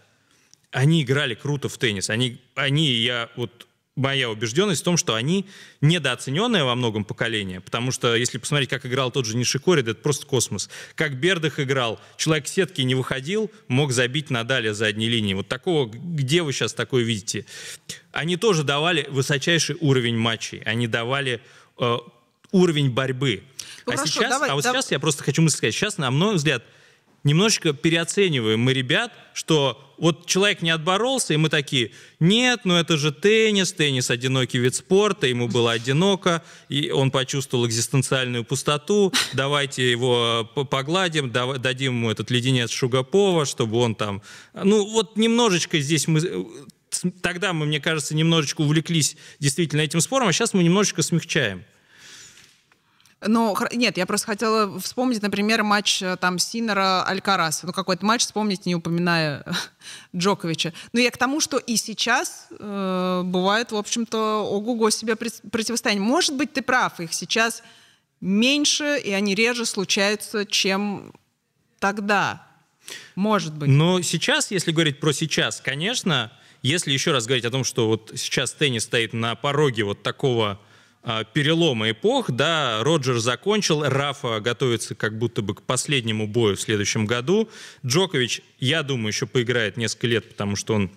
они играли круто в теннис. Они, они я вот моя убежденность в том, что они недооцененное во многом поколение, потому что если посмотреть, как играл тот же Нишикори, это просто космос. Как Бердах играл, человек в сетки не выходил, мог забить на Даля задней линии. Вот такого, где вы сейчас такое видите? Они тоже давали высочайший уровень матчей, они давали э, уровень борьбы. Ну, а хорошо, сейчас, давай, а вот давай. сейчас я просто хочу мысль сказать, сейчас, на мой взгляд, немножечко переоцениваем мы ребят, что вот человек не отборолся, и мы такие, нет, ну это же теннис, теннис одинокий вид спорта, ему было одиноко, и он почувствовал экзистенциальную пустоту, давайте его погладим, дадим ему этот леденец Шугапова, чтобы он там... Ну вот немножечко здесь мы... Тогда мы, мне кажется, немножечко увлеклись действительно этим спором, а сейчас мы немножечко смягчаем. Но нет, я просто хотела вспомнить, например, матч э, там Синера Алькараса. Ну, какой-то матч вспомнить, не упоминая Джоковича. Но я к тому, что и сейчас э, бывает, в общем-то, ого-го себе противостояние. Может быть, ты прав, их сейчас меньше, и они реже случаются, чем тогда. Может быть. Но сейчас, если говорить про сейчас, конечно, если еще раз говорить о том, что вот сейчас теннис стоит на пороге вот такого перелома эпох, да, Роджер закончил, Рафа готовится как будто бы к последнему бою в следующем году. Джокович, я думаю, еще поиграет несколько лет, потому что он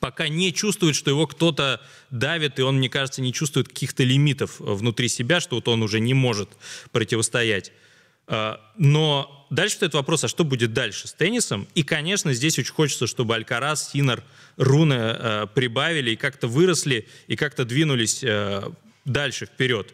пока не чувствует, что его кто-то давит, и он, мне кажется, не чувствует каких-то лимитов внутри себя, что вот он уже не может противостоять. А, но дальше стоит вопрос, а что будет дальше с теннисом? И, конечно, здесь очень хочется, чтобы Алькарас, Синер, Руны э, прибавили и как-то выросли, и как-то двинулись э, дальше, вперед.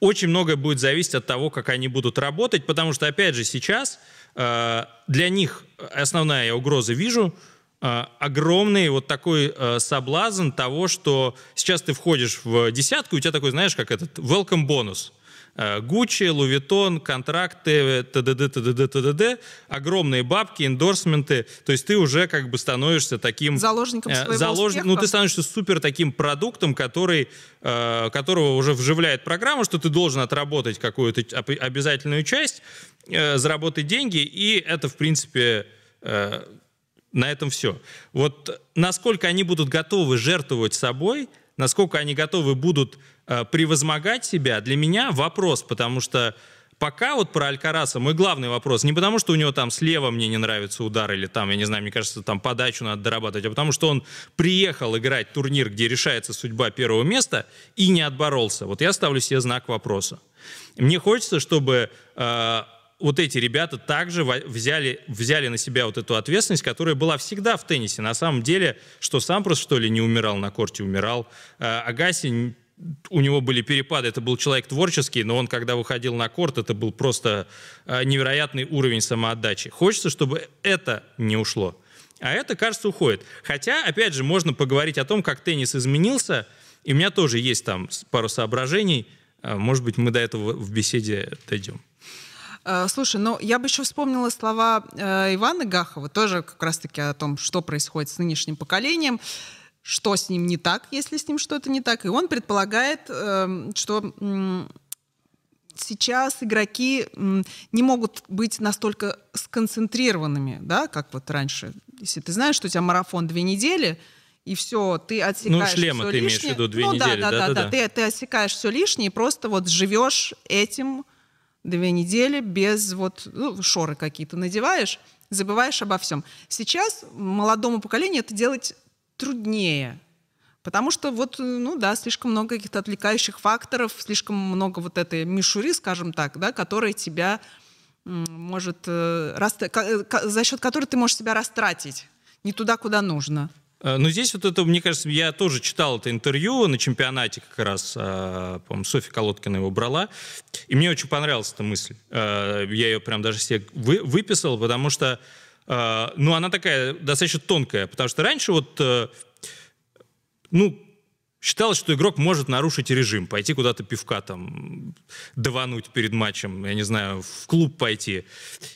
Очень многое будет зависеть от того, как они будут работать, потому что, опять же, сейчас э, для них основная угроза вижу э, огромный вот такой э, соблазн того, что сейчас ты входишь в десятку, у тебя такой, знаешь, как этот welcome бонус – Гуччи, Лувитон, контракты, т.д. т.д. т.д. огромные бабки, эндорсменты. То есть ты уже как бы становишься таким... Заложником э, своего залож... успеха. Ну, ты становишься супер таким продуктом, который, э, которого уже вживляет программа, что ты должен отработать какую-то обязательную часть, э, заработать деньги, и это, в принципе, э, на этом все. Вот насколько они будут готовы жертвовать собой, насколько они готовы будут Э, превозмогать себя, для меня вопрос, потому что пока вот про Алькараса мой главный вопрос не потому, что у него там слева мне не нравится удар или там, я не знаю, мне кажется, там подачу надо дорабатывать, а потому что он приехал играть турнир, где решается судьба первого места и не отборолся. Вот я ставлю себе знак вопроса. Мне хочется, чтобы э, вот эти ребята также взяли, взяли на себя вот эту ответственность, которая была всегда в теннисе. На самом деле, что сам просто что ли не умирал на корте, умирал. Э, Агаси у него были перепады, это был человек творческий, но он, когда выходил на корт, это был просто э, невероятный уровень самоотдачи. Хочется, чтобы это не ушло. А это, кажется, уходит. Хотя, опять же, можно поговорить о том, как теннис изменился, и у меня тоже есть там пару соображений. Э, может быть, мы до этого в беседе дойдем. Э, слушай, ну я бы еще вспомнила слова э, Ивана Гахова, тоже как раз-таки о том, что происходит с нынешним поколением, что с ним не так, если с ним что-то не так. И он предполагает, э, что сейчас игроки не могут быть настолько сконцентрированными, да, как вот раньше. Если ты знаешь, что у тебя марафон две недели, и все, ты отсекаешь Ну, шлема все ты лишнее. имеешь в виду две ну, недели, да, да, да, да-да-да. да. Ты, ты отсекаешь все лишнее и просто вот живешь этим две недели без вот ну, шоры какие-то надеваешь, забываешь обо всем. Сейчас молодому поколению это делать труднее. Потому что вот, ну да, слишком много каких-то отвлекающих факторов, слишком много вот этой мишуры, скажем так, да, которая тебя может, э, э, за счет которой ты можешь себя растратить не туда, куда нужно. Э, Ну, здесь вот это, мне кажется, я тоже читал это интервью на чемпионате как раз, э, по-моему, Софья Колодкина его брала, и мне очень понравилась эта мысль. Э, Я ее прям даже себе вы- выписал, потому что, э, ну, она такая достаточно тонкая, потому что раньше вот, э, ну, Считалось, что игрок может нарушить режим, пойти куда-то пивка там, давануть перед матчем, я не знаю, в клуб пойти.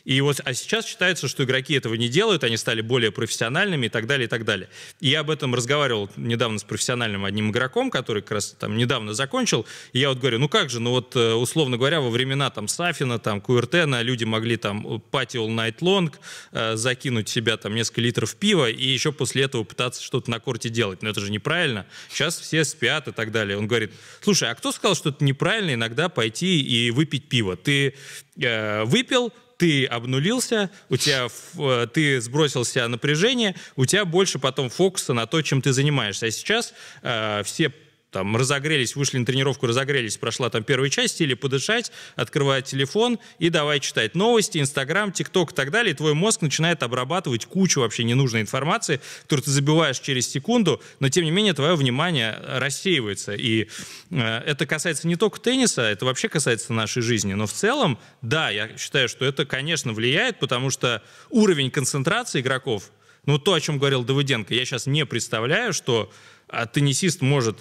И вот, а сейчас считается, что игроки этого не делают, они стали более профессиональными и так далее, и так далее. И я об этом разговаривал недавно с профессиональным одним игроком, который как раз там недавно закончил. И я вот говорю, ну как же, ну вот, э, условно говоря, во времена там Сафина, там Куэртена люди могли там пати all night long, э, закинуть себя там несколько литров пива и еще после этого пытаться что-то на корте делать. Но это же неправильно. Сейчас все спят и так далее. Он говорит, слушай, а кто сказал, что это неправильно иногда пойти и выпить пиво? Ты э, выпил, ты обнулился, у тебя, э, ты сбросил себя напряжение, у тебя больше потом фокуса на то, чем ты занимаешься. А сейчас э, все там разогрелись, вышли на тренировку, разогрелись, прошла там первая часть, или подышать, открывать телефон и давай читать новости, Инстаграм, ТикТок и так далее. И твой мозг начинает обрабатывать кучу вообще ненужной информации, которую ты забиваешь через секунду, но тем не менее твое внимание рассеивается. И э, это касается не только тенниса, это вообще касается нашей жизни. Но в целом, да, я считаю, что это, конечно, влияет, потому что уровень концентрации игроков, ну то, о чем говорил Давыденко, я сейчас не представляю, что а, теннисист может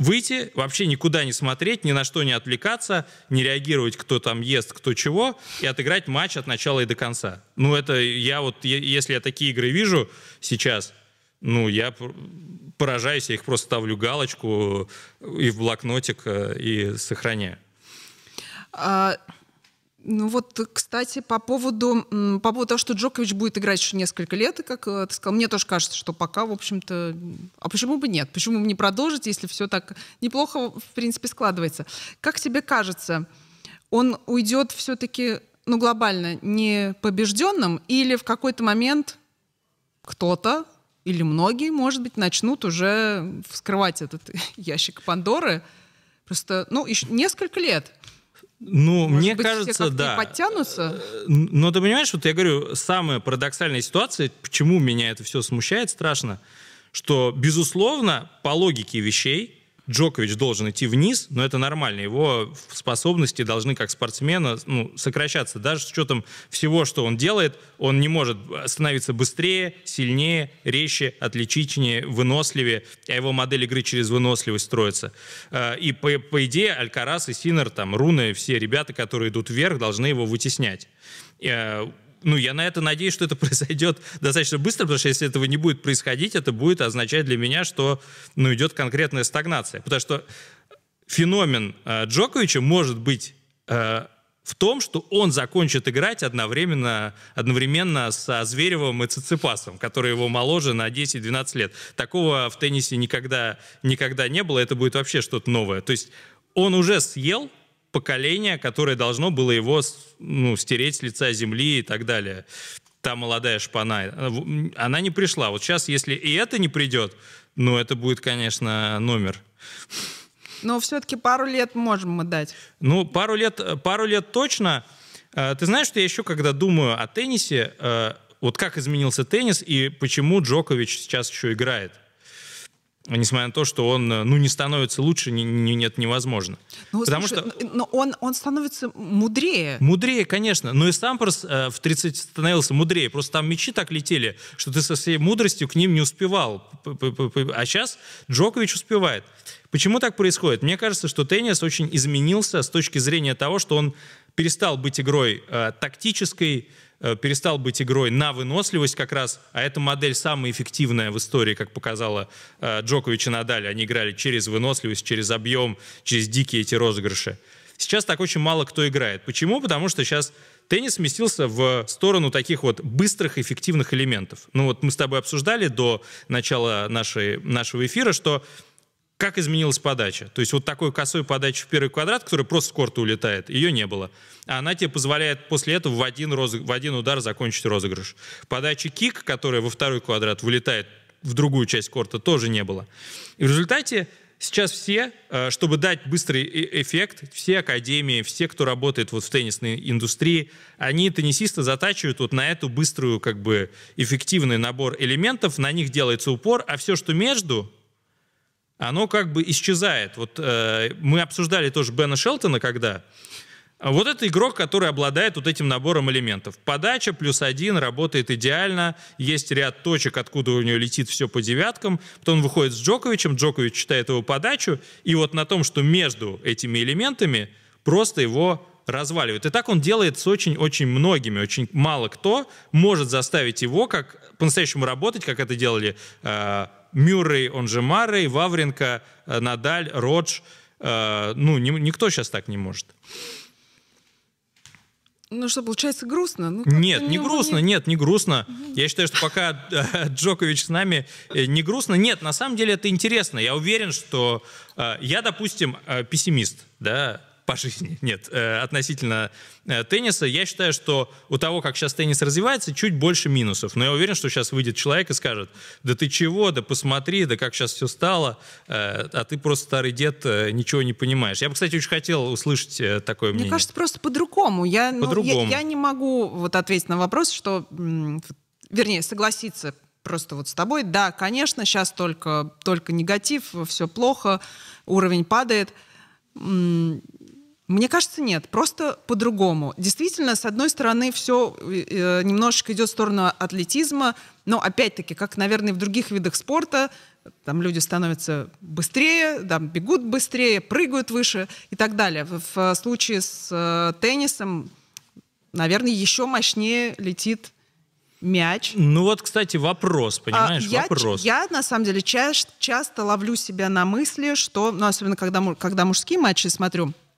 выйти, вообще никуда не смотреть, ни на что не отвлекаться, не реагировать, кто там ест, кто чего, и отыграть матч от начала и до конца. Ну, это я вот, если я такие игры вижу сейчас, ну, я поражаюсь, я их просто ставлю галочку и в блокнотик, э, и сохраняю. А, ну вот, кстати, по поводу, по поводу того, что Джокович будет играть еще несколько лет, и как э, ты сказал, мне тоже кажется, что пока, в общем-то, а почему бы нет? Почему бы не продолжить, если все так неплохо, в принципе, складывается? Как тебе кажется, он уйдет все-таки, ну, глобально, не побежденным, или в какой-то момент кто-то или многие, может быть, начнут уже вскрывать этот ящик Пандоры? Просто, ну, еще несколько лет. Ну, Может мне быть, все кажется, и да. подтянутся? Но ты понимаешь, вот я говорю, самая парадоксальная ситуация, почему меня это все смущает страшно, что, безусловно, по логике вещей, Джокович должен идти вниз, но это нормально. Его способности должны, как спортсмена, ну, сокращаться. Даже с учетом всего, что он делает, он не может становиться быстрее, сильнее, резче, отличительнее, выносливее, а его модель игры через выносливость строится. Э, И по, по идее Алькарас и Синер, там, Руны, все ребята, которые идут вверх, должны его вытеснять. Ну, я на это надеюсь, что это произойдет достаточно быстро, потому что если этого не будет происходить, это будет означать для меня, что, ну, идет конкретная стагнация. Потому что феномен э, Джоковича может быть э, в том, что он закончит играть одновременно, одновременно со Зверевым и Циципасом, который его моложе на 10-12 лет. Такого в теннисе никогда, никогда не было, это будет вообще что-то новое. То есть он уже съел поколение, которое должно было его ну, стереть с лица земли и так далее. Та молодая шпана, э, она не пришла. Вот сейчас, если и это не придет, ну, это будет, конечно, номер. Но все-таки пару лет можем мы дать. Ну, пару лет, пару лет точно. Э, Ты знаешь, что я еще, когда думаю о теннисе, э, вот как изменился теннис и почему Джокович сейчас еще играет. Несмотря на то, что он, ну, не становится лучше, не, не, нет, невозможно. Ну, Потому слушай, что... Но он, он становится мудрее. Мудрее, конечно. Но и Самперс э, в 30 становился мудрее. Просто там мечи так летели, что ты со всей мудростью к ним не успевал. А сейчас Джокович успевает. Почему так происходит? Мне кажется, что теннис очень изменился с точки зрения того, что он перестал быть игрой э, тактической, э, перестал быть игрой на выносливость как раз, а эта модель самая эффективная в истории, как показала э, Джокович и Надаль. Они играли через выносливость, через объем, через дикие эти розыгрыши. Сейчас так очень мало кто играет. Почему? Потому что сейчас теннис сместился в сторону таких вот быстрых, эффективных элементов. Ну вот мы с тобой обсуждали до начала нашей, нашего эфира, что как изменилась подача. То есть вот такой косой подачи в первый квадрат, который просто с корта улетает, ее не было. А она тебе позволяет после этого в один, розыг... в один удар закончить розыгрыш. Подача кик, которая во второй квадрат вылетает в другую часть корта, тоже не было. И в результате сейчас все, э, чтобы дать быстрый э, эффект, все академии, все, кто работает вот в теннисной индустрии, они теннисиста затачивают вот на эту быструю, как бы, эффективный набор элементов, на них делается упор, а все, что между, оно как бы исчезает. Вот э, мы обсуждали тоже Бена Шелтона, когда вот это игрок, который обладает вот этим набором элементов. Подача плюс один работает идеально. Есть ряд точек, откуда у него летит все по девяткам. Потом выходит с Джоковичем, Джокович читает его подачу, и вот на том, что между этими элементами просто его разваливает. И так он делает с очень-очень многими. Очень мало кто может заставить его как по-настоящему работать, как это делали э, Мюррей, он же Маррей, Вавренко, э, Надаль, Родж. Э, ну, ни, никто сейчас так не может. Ну что, получается грустно? Ну, нет, не грустно, не... нет, не грустно. Угу. Я считаю, что пока э, Джокович с нами, не грустно. Нет, на самом деле это интересно. Я уверен, что я, допустим, пессимист, да, по жизни, нет, э, относительно э, тенниса. Я считаю, что у того, как сейчас теннис развивается, чуть больше минусов. Но я уверен, что сейчас выйдет человек и скажет, да ты чего, да посмотри, да как сейчас все стало, э, а ты просто старый дед, ничего не понимаешь. Я бы, кстати, очень хотел услышать такое мнение. Мне кажется, просто по-другому. Я, по-другому. Ну, я, я не могу вот ответить на вопрос, что, вернее, согласиться просто вот с тобой. Да, конечно, сейчас только, только негатив, все плохо, уровень падает мне кажется, нет, просто по-другому. Действительно, с одной стороны, все э, немножечко идет в сторону атлетизма, но опять-таки, как, наверное, в других видах спорта, там люди становятся быстрее, там, бегут быстрее, прыгают выше и так далее. В, в случае с э, теннисом, наверное, еще мощнее летит мяч. Ну вот, кстати, вопрос, а, понимаешь, а, я, вопрос. Я, на самом деле, ча- часто ловлю себя на мысли, что, ну, особенно когда, когда мужские матчи смотрю, Э,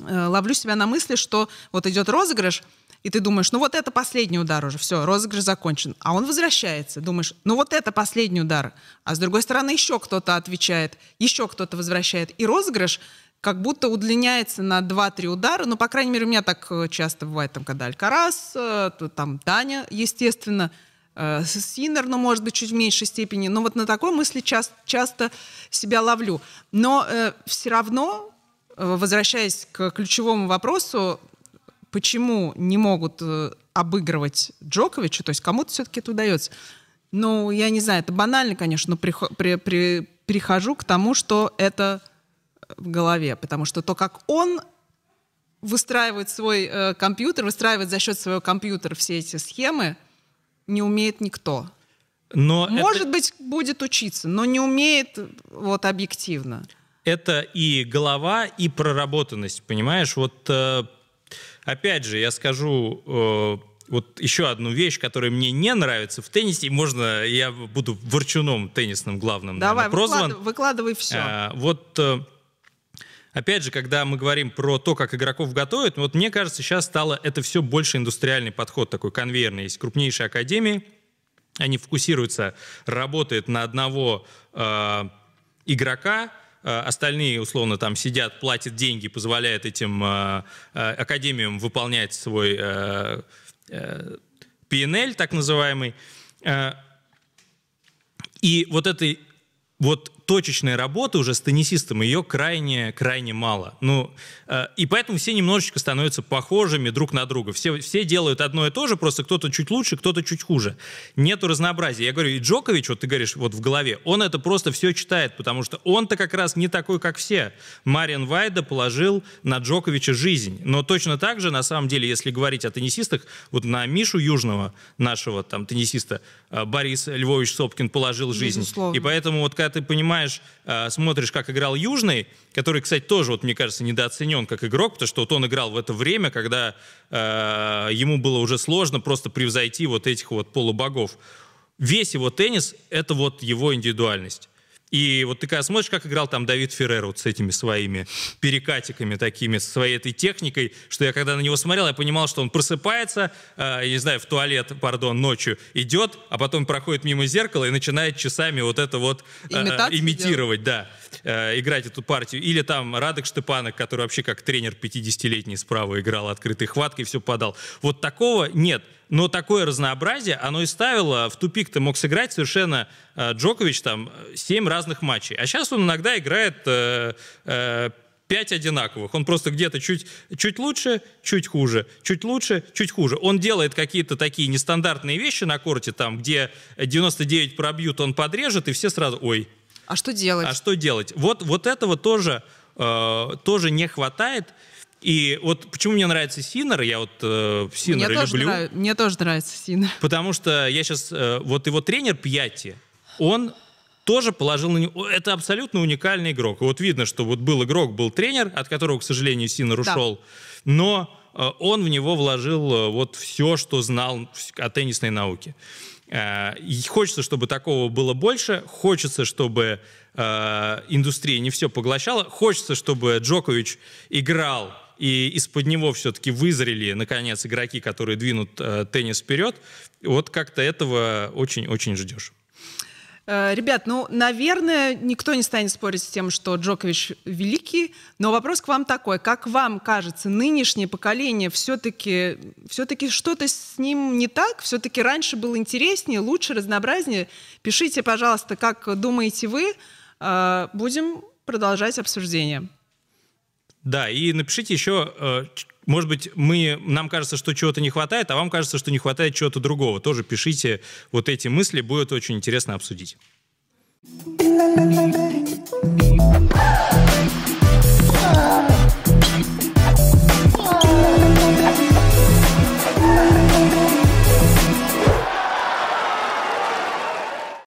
ловлю себя на мысли, что вот идет розыгрыш, и ты думаешь, ну вот это последний удар уже, все, розыгрыш закончен. А он возвращается, думаешь, ну вот это последний удар. А с другой стороны еще кто-то отвечает, еще кто-то возвращает. И розыгрыш как будто удлиняется на 2-3 удара. Ну, по крайней мере, у меня так э, часто бывает, там, когда Алькарас, э, там Таня, естественно, Синер, но, может быть, чуть в меньшей степени. Но вот на такой мысли часто, часто себя ловлю. Но э, все равно Э, возвращаясь к ключевому вопросу, почему не могут э, обыгрывать Джоковича, то есть кому-то все-таки это удается. Ну, я не знаю, это банально, конечно, но при, при, при, перехожу к тому, что это в голове, потому что то, как он выстраивает свой э, компьютер, выстраивает за счет своего компьютера все эти схемы, не умеет никто. Но Может это... быть, будет учиться, но не умеет вот объективно это и голова, и проработанность, понимаешь? Вот э, опять же, я скажу э, вот еще одну вещь, которая мне не нравится в теннисе, и можно, я буду ворчуном теннисным главным, Давай, наверное, прозван. Выкладывай, выкладывай все. А, вот э, Опять же, когда мы говорим про то, как игроков готовят, вот мне кажется, сейчас стало это все больше индустриальный подход, такой конвейерный. Есть крупнейшие академии, они фокусируются, работают на одного э, игрока, остальные, условно, там сидят, платят деньги, позволяют этим э, э, академиям выполнять свой PNL, так называемый. И вот этой вот точечной работы уже с теннисистом ее крайне, крайне мало. Ну, э, и поэтому все немножечко становятся похожими друг на друга. Все, все делают одно и то же, просто кто-то чуть лучше, кто-то чуть хуже. Нету разнообразия. Я говорю, и Джокович, вот ты говоришь, вот в голове, он это просто все читает, потому что он-то как раз не такой, как все. Мариан Вайда положил на Джоковича жизнь. Но точно так же, на самом деле, если говорить о теннисистах, вот на Мишу Южного, нашего там теннисиста, Борис Львович Сопкин положил жизнь. Безусловно. И поэтому вот когда ты понимаешь, э, смотришь, как играл Южный, который, кстати, тоже, вот мне кажется, недооценен как игрок, потому что вот он играл в это время, когда э, ему было уже сложно просто превзойти вот этих вот полубогов. Весь его теннис — это вот его индивидуальность. И вот ты когда смотришь, как играл там Давид Феррер вот с этими своими перекатиками такими, со своей этой техникой, что я когда на него смотрел, я понимал, что он просыпается, э, не знаю, в туалет, пардон, ночью, идет, а потом проходит мимо зеркала и начинает часами вот это вот э, Имитацию имитировать, да, э, играть эту партию. Или там Радок Штепанок, который вообще как тренер 50-летний справа играл открытой хваткой, все подал. Вот такого нет. Но такое разнообразие, оно и ставило в тупик. Ты мог сыграть совершенно э, Джокович там 7 разных матчей. А сейчас он иногда играет э, э, 5 одинаковых. Он просто где-то чуть, чуть лучше, чуть хуже, чуть лучше, чуть хуже. Он делает какие-то такие нестандартные вещи на корте, там, где 99 пробьют, он подрежет, и все сразу, ой, А что делать? а что делать? Вот, вот этого тоже, э, тоже не хватает. И вот почему мне нравится Синер, я вот э, мне, Синера тоже люблю, нрав- мне тоже нравится Сина. потому что я сейчас, э, вот его тренер Пьяти, он тоже положил на него, это абсолютно уникальный игрок. И вот видно, что вот был игрок, был тренер, от которого, к сожалению, Синер Да. ушел, но э, он в него вложил э, вот все, что знал о теннисной науке. Э, И хочется, чтобы такого было больше, хочется, чтобы э, индустрия не все поглощала, хочется, чтобы Джокович играл, и из-под него все-таки вызрели, наконец, игроки, которые двинут э, теннис вперед. Вот как-то этого очень-очень ждешь. Э, Ребят, ну, наверное, никто не станет спорить с тем, что Джокович великий, но вопрос к вам такой. Как вам кажется, нынешнее поколение все-таки все что-то с ним не так? Все-таки раньше было интереснее, лучше, разнообразнее? Пишите, пожалуйста, как думаете вы. Э, Будем продолжать обсуждение. Да, и напишите еще, э, может быть, мы, нам кажется, что чего-то не хватает, а вам кажется, что не хватает чего-то другого. Тоже пишите вот эти мысли, будет очень интересно обсудить.